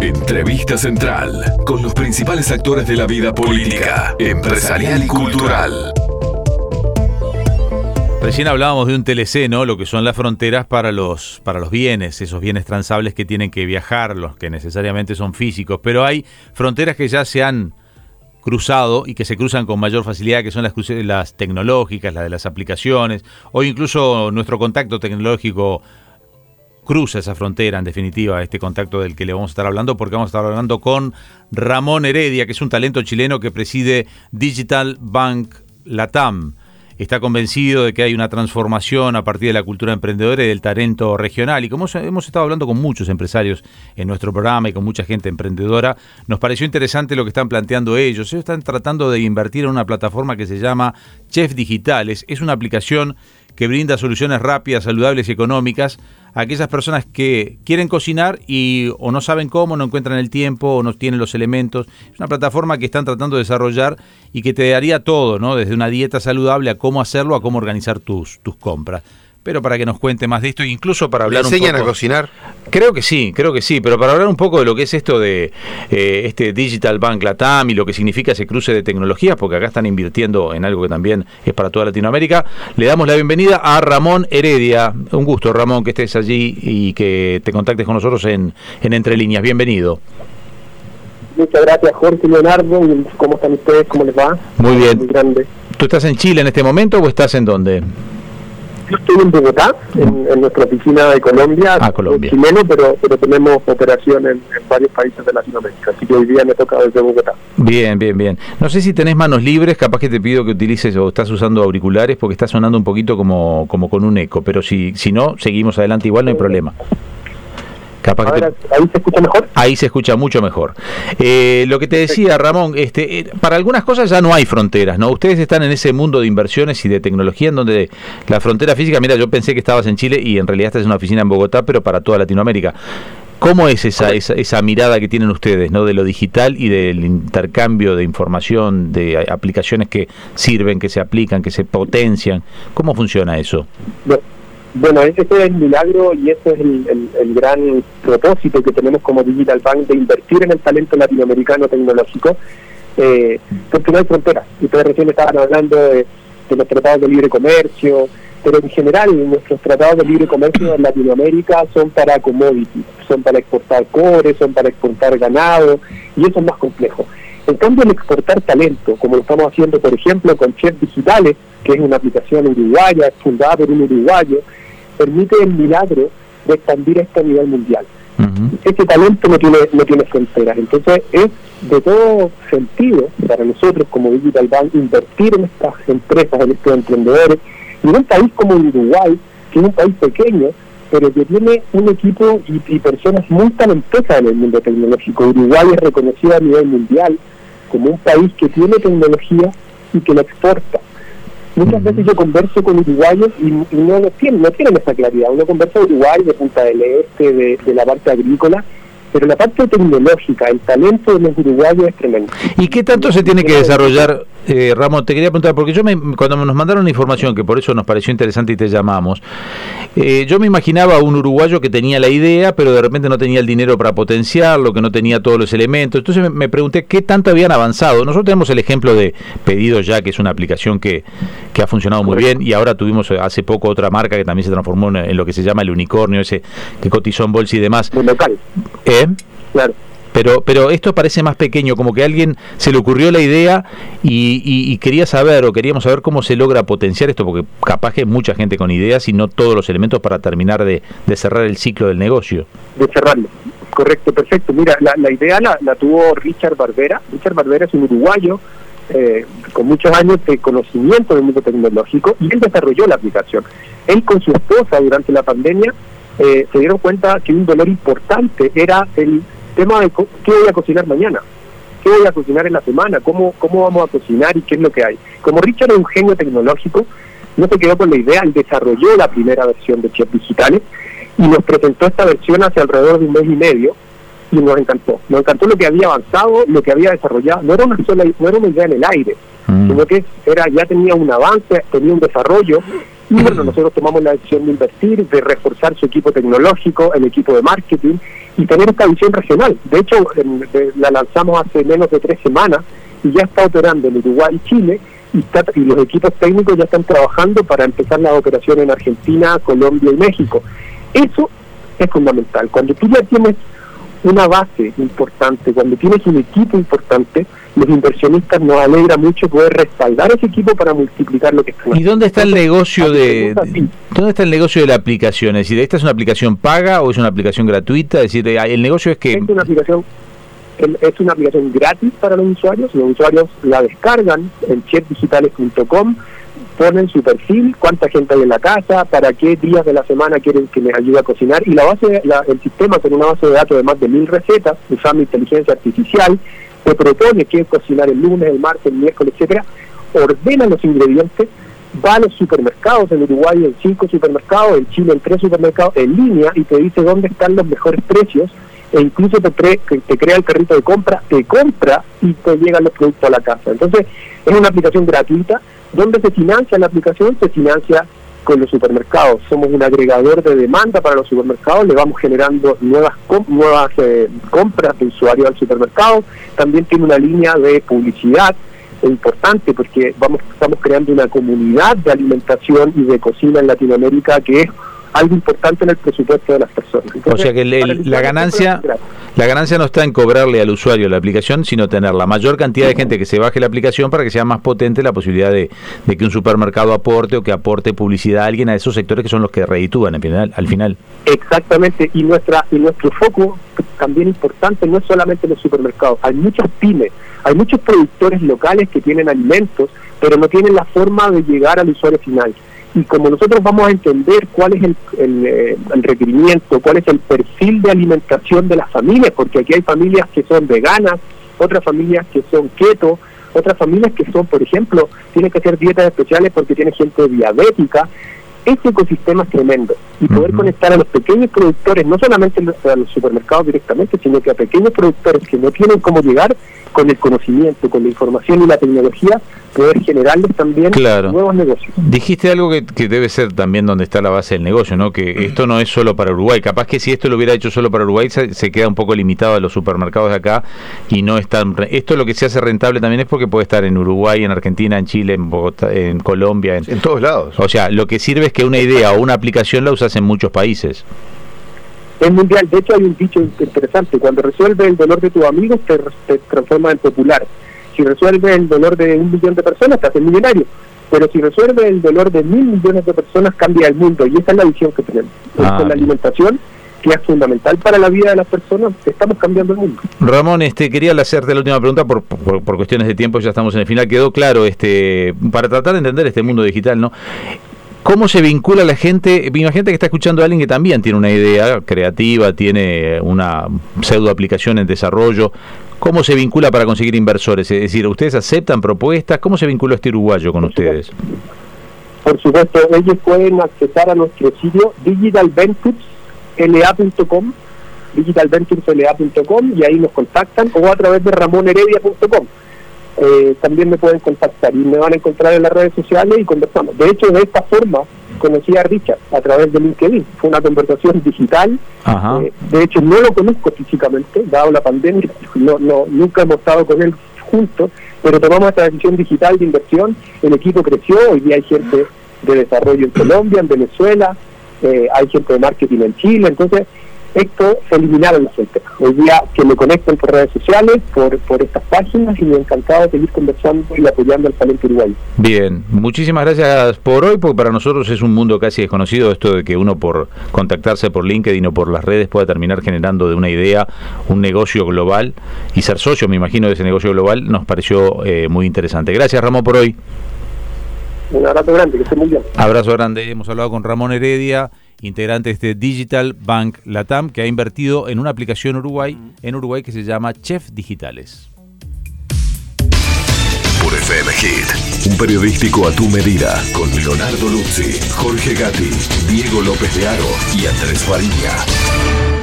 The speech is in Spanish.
Entrevista central con los principales actores de la vida política, empresarial y cultural. Recién hablábamos de un TLC, ¿no? Lo que son las fronteras para los, para los bienes, esos bienes transables que tienen que viajar, los que necesariamente son físicos. Pero hay fronteras que ya se han cruzado y que se cruzan con mayor facilidad, que son las, las tecnológicas, las de las aplicaciones. Hoy incluso nuestro contacto tecnológico cruza esa frontera, en definitiva, este contacto del que le vamos a estar hablando, porque vamos a estar hablando con Ramón Heredia, que es un talento chileno que preside Digital Bank Latam está convencido de que hay una transformación a partir de la cultura emprendedora y del talento regional. Y como hemos estado hablando con muchos empresarios en nuestro programa y con mucha gente emprendedora, nos pareció interesante lo que están planteando ellos. Ellos están tratando de invertir en una plataforma que se llama Chef Digitales. Es una aplicación que brinda soluciones rápidas, saludables y económicas a aquellas personas que quieren cocinar y o no saben cómo, no encuentran el tiempo o no tienen los elementos. Es una plataforma que están tratando de desarrollar y que te daría todo, ¿no? Desde una dieta saludable a cómo hacerlo, a cómo organizar tus, tus compras pero para que nos cuente más de esto, incluso para hablar ¿Le enseñan a cocinar? Creo que sí, creo que sí, pero para hablar un poco de lo que es esto de eh, este Digital Bank Latam y lo que significa ese cruce de tecnologías, porque acá están invirtiendo en algo que también es para toda Latinoamérica, le damos la bienvenida a Ramón Heredia. Un gusto, Ramón, que estés allí y que te contactes con nosotros en, en Entre Líneas. Bienvenido. Muchas gracias, Jorge Leonardo. ¿Cómo están ustedes? ¿Cómo les va? Muy bien. Muy grande. ¿Tú estás en Chile en este momento o estás en dónde? Yo estoy en Bogotá, en, nuestra oficina de Colombia, ah, Colombia. chileno, pero, pero tenemos operación en, varios países de Latinoamérica, así que hoy día me toca desde Bogotá. Bien, bien, bien. No sé si tenés manos libres, capaz que te pido que utilices o estás usando auriculares porque está sonando un poquito como, como con un eco, pero si, si no, seguimos adelante igual, no hay problema. ¿Ahí se escucha mejor? Ahí se escucha mucho mejor. Eh, lo que te decía, Ramón, este, eh, para algunas cosas ya no hay fronteras, ¿no? Ustedes están en ese mundo de inversiones y de tecnología en donde la frontera física, mira, yo pensé que estabas en Chile y en realidad estás en una oficina en Bogotá, pero para toda Latinoamérica. ¿Cómo es esa, esa, esa, mirada que tienen ustedes, ¿no? De lo digital y del intercambio de información, de aplicaciones que sirven, que se aplican, que se potencian. ¿Cómo funciona eso? Bueno, ese es el milagro y ese es el, gran propósito que tenemos como Digital Bank de invertir en el talento latinoamericano tecnológico, eh, porque no hay fronteras. Ustedes recién estaban hablando de, los tratados de libre comercio, pero en general nuestros tratados de libre comercio en Latinoamérica son para commodities, son para exportar cobre, son para exportar ganado, y eso es más complejo. En cambio, el exportar talento, como lo estamos haciendo, por ejemplo, con Chef Digitales, que es una aplicación uruguaya, fundada por un uruguayo, permite el milagro de expandir esto a nivel mundial. Este talento no tiene, no tiene fronteras. Entonces, es de todo sentido para nosotros como Digital Bank invertir en estas empresas, en estos emprendedores, y en un país como Uruguay, que es un país pequeño, pero que tiene un equipo y, y personas muy talentosas en el mundo tecnológico. Uruguay es reconocido a nivel mundial como un país que tiene tecnología y que la exporta. Muchas veces yo converso con uruguayos y, no, tienen, no tienen esa claridad. Uno conversa con uruguayos de Punta del Este, de, de la parte agrícola, pero la parte tecnológica, el talento de los uruguayos es tremendo. ¿Y qué tanto se tiene que desarrollar, eh, Ramón? Te quería preguntar, porque yo me, cuando nos mandaron la información, que por eso nos pareció interesante y te llamamos, eh, yo me imaginaba un uruguayo que tenía la idea, pero de repente no tenía el dinero para potenciarlo, que no tenía todos los elementos. Entonces me, pregunté qué tanto habían avanzado. Nosotros tenemos el ejemplo de Pedido Ya, que es una aplicación que, que ha funcionado muy bien, y ahora tuvimos hace poco otra marca que también se transformó en, lo que se llama el unicornio, ese que cotizó en bolsa y demás. local. ¿Eh? Claro. Pero, pero esto parece más pequeño, como que a alguien se le ocurrió la idea y, quería saber o queríamos saber cómo se logra potenciar esto, porque capaz que hay mucha gente con ideas y no todos los elementos para terminar de, cerrar el ciclo del negocio. De cerrarlo, correcto, perfecto. Mira, la, idea la, tuvo Richard Barbera. Richard Barbera es un uruguayo eh, con muchos años de conocimiento del mundo tecnológico y él desarrolló la aplicación. Él con su esposa durante la pandemia eh, se dieron cuenta que un dolor importante era el tema de qué voy a cocinar mañana, qué voy a cocinar en la semana, cómo, cómo vamos a cocinar y qué es lo que hay. Como Richard es un genio tecnológico, no se quedó con la idea, él desarrolló la primera versión de Chef Digitales y nos presentó esta versión hace alrededor de un mes y medio y nos encantó. Nos encantó lo que había avanzado, lo que había desarrollado. No era una sola, no era una idea en el aire, mm. sino que era ya tenía un avance, tenía un desarrollo Y bueno, nosotros tomamos la decisión de invertir, de reforzar su equipo tecnológico, el equipo de marketing y tener esta visión regional. De hecho, la lanzamos hace menos de tres semanas y ya está operando en Uruguay y Chile y, y los equipos técnicos ya están trabajando para empezar las operaciones en Argentina, Colombia y México. Eso es fundamental. Cuando tú ya tienes una base importante, cuando tienes un equipo importante, los inversionistas nos alegra mucho poder respaldar ese equipo para multiplicar lo que están ¿Y dónde está el negocio de, dónde está el negocio de la aplicación? Es decir, ¿esta es una aplicación paga o es una aplicación gratuita? Es decir, el negocio es que es una aplicación es una aplicación gratis para los usuarios, los usuarios la descargan en chefdigitales.com ponen su perfil, cuánta gente hay en la casa, para qué días de la semana quieren que les ayude a cocinar y la base, el sistema con una base de datos de más de mil recetas usando inteligencia artificial se propone que cocinar el lunes, el martes, el miércoles, etcétera, ordena los ingredientes, va a los supermercados en Uruguay en cinco supermercados, en Chile en tres supermercados en línea y te dice dónde están los mejores precios e incluso te, te crea el carrito de compra, te compra y te llegan los productos a la casa. Entonces es una aplicación gratuita ¿Dónde se financia la aplicación? Se financia con los supermercados. Somos un agregador de demanda para los supermercados, le vamos generando nuevas nuevas eh, compras de usuarios al supermercado. También tiene una línea de publicidad importante porque vamos estamos creando una comunidad de alimentación y de cocina en Latinoamérica que es algo importante en el presupuesto de las personas. o sea que la ganancia la ganancia no está en cobrarle al usuario la aplicación, sino tener la mayor cantidad de gente que se baje la aplicación para que sea más potente la posibilidad de, que un supermercado aporte o que aporte publicidad a alguien a esos sectores que son los que reditúan al final. Al final. Exactamente, y nuestra y nuestro foco también importante no es solamente los supermercados, hay muchas pymes, hay muchos productores locales que tienen alimentos, pero no tienen la forma de llegar al usuario final y como nosotros vamos a entender cuál es eh, el, requerimiento, cuál es el perfil de alimentación de las familias, porque aquí hay familias que son veganas, otras familias que son keto, otras familias que son, por ejemplo, tienen que hacer dietas especiales porque tienen gente diabética. Ese ecosistema es tremendo y poder conectar a los pequeños productores, no solamente a los supermercados directamente, sino que a pequeños productores que no tienen cómo llegar, con el conocimiento, con la información y la tecnología, poder generarles también nuevos negocios. Dijiste algo que, debe ser también donde está la base del negocio, ¿no? Que esto no es solo para Uruguay. Capaz que si esto lo hubiera hecho solo para Uruguay, se, queda un poco limitado a los supermercados de acá y no es tan... Esto lo que se hace rentable también es porque puede estar en Uruguay, en Argentina, en Chile, en Bogotá, en Colombia. En, en todos lados. O sea, lo que sirve es que una idea o una aplicación la usas en muchos países es mundial. De hecho, hay un dicho interesante: cuando resuelve el dolor de tus amigos, te, te transforma en popular. Si resuelve el dolor de un millón de personas, te hace millonario. Pero si resuelve el dolor de mil millones de personas, cambia el mundo. Y esa es la visión que tenemos. Ah, con la alimentación, que es fundamental para la vida de las personas, estamos cambiando el mundo. Ramón, este quería hacerte la última pregunta por, por, por, cuestiones de tiempo, ya estamos en el final. Quedó claro, este para tratar de entender este mundo digital, ¿no? ¿Cómo se vincula la gente? Imagínate que está escuchando a alguien que también tiene una idea creativa, tiene una pseudo aplicación en desarrollo. ¿Cómo se vincula para conseguir inversores? Es decir, ¿ustedes aceptan propuestas? ¿Cómo se vinculó este uruguayo con ustedes? Por supuesto, ellos pueden acceder a nuestro sitio digitalventuresla.com digitalventuresla.com y ahí nos contactan o a través de ramonheredia.com eh, también me pueden contactar y me van a encontrar en las redes sociales y conversamos. De hecho, de esta forma conocí a Richard a través de LinkedIn. Fue una conversación digital. Eh, de hecho, no lo conozco físicamente, dado la pandemia. No, no, nunca hemos estado con él juntos, pero tomamos esta decisión digital de inversión. El equipo creció. Hoy día hay gente de desarrollo en Colombia, en Venezuela, eh, hay gente de marketing en Chile. Entonces, se eliminaron las fronteras. Hoy día que me conecten por redes sociales, por, por estas páginas y me encantado de seguir conversando y apoyando al talento uruguayo. Bien, muchísimas gracias por hoy, porque para nosotros es un mundo casi desconocido esto de que uno por contactarse por LinkedIn o por las redes pueda terminar generando de una idea un negocio global y ser socio, me imagino, de ese negocio global, nos pareció eh, muy interesante. Gracias Ramón por hoy. Un abrazo grande, que esté muy bien. Abrazo grande, hemos hablado con Ramón Heredia integrante de este Digital Bank Latam, que ha invertido en una aplicación Uruguay, en Uruguay que se llama Chef Digitales. Por FM Hit, un periodístico a tu medida, con Leonardo Luzzi, Jorge Gatti, Diego López de Aro y Andrés Fariña.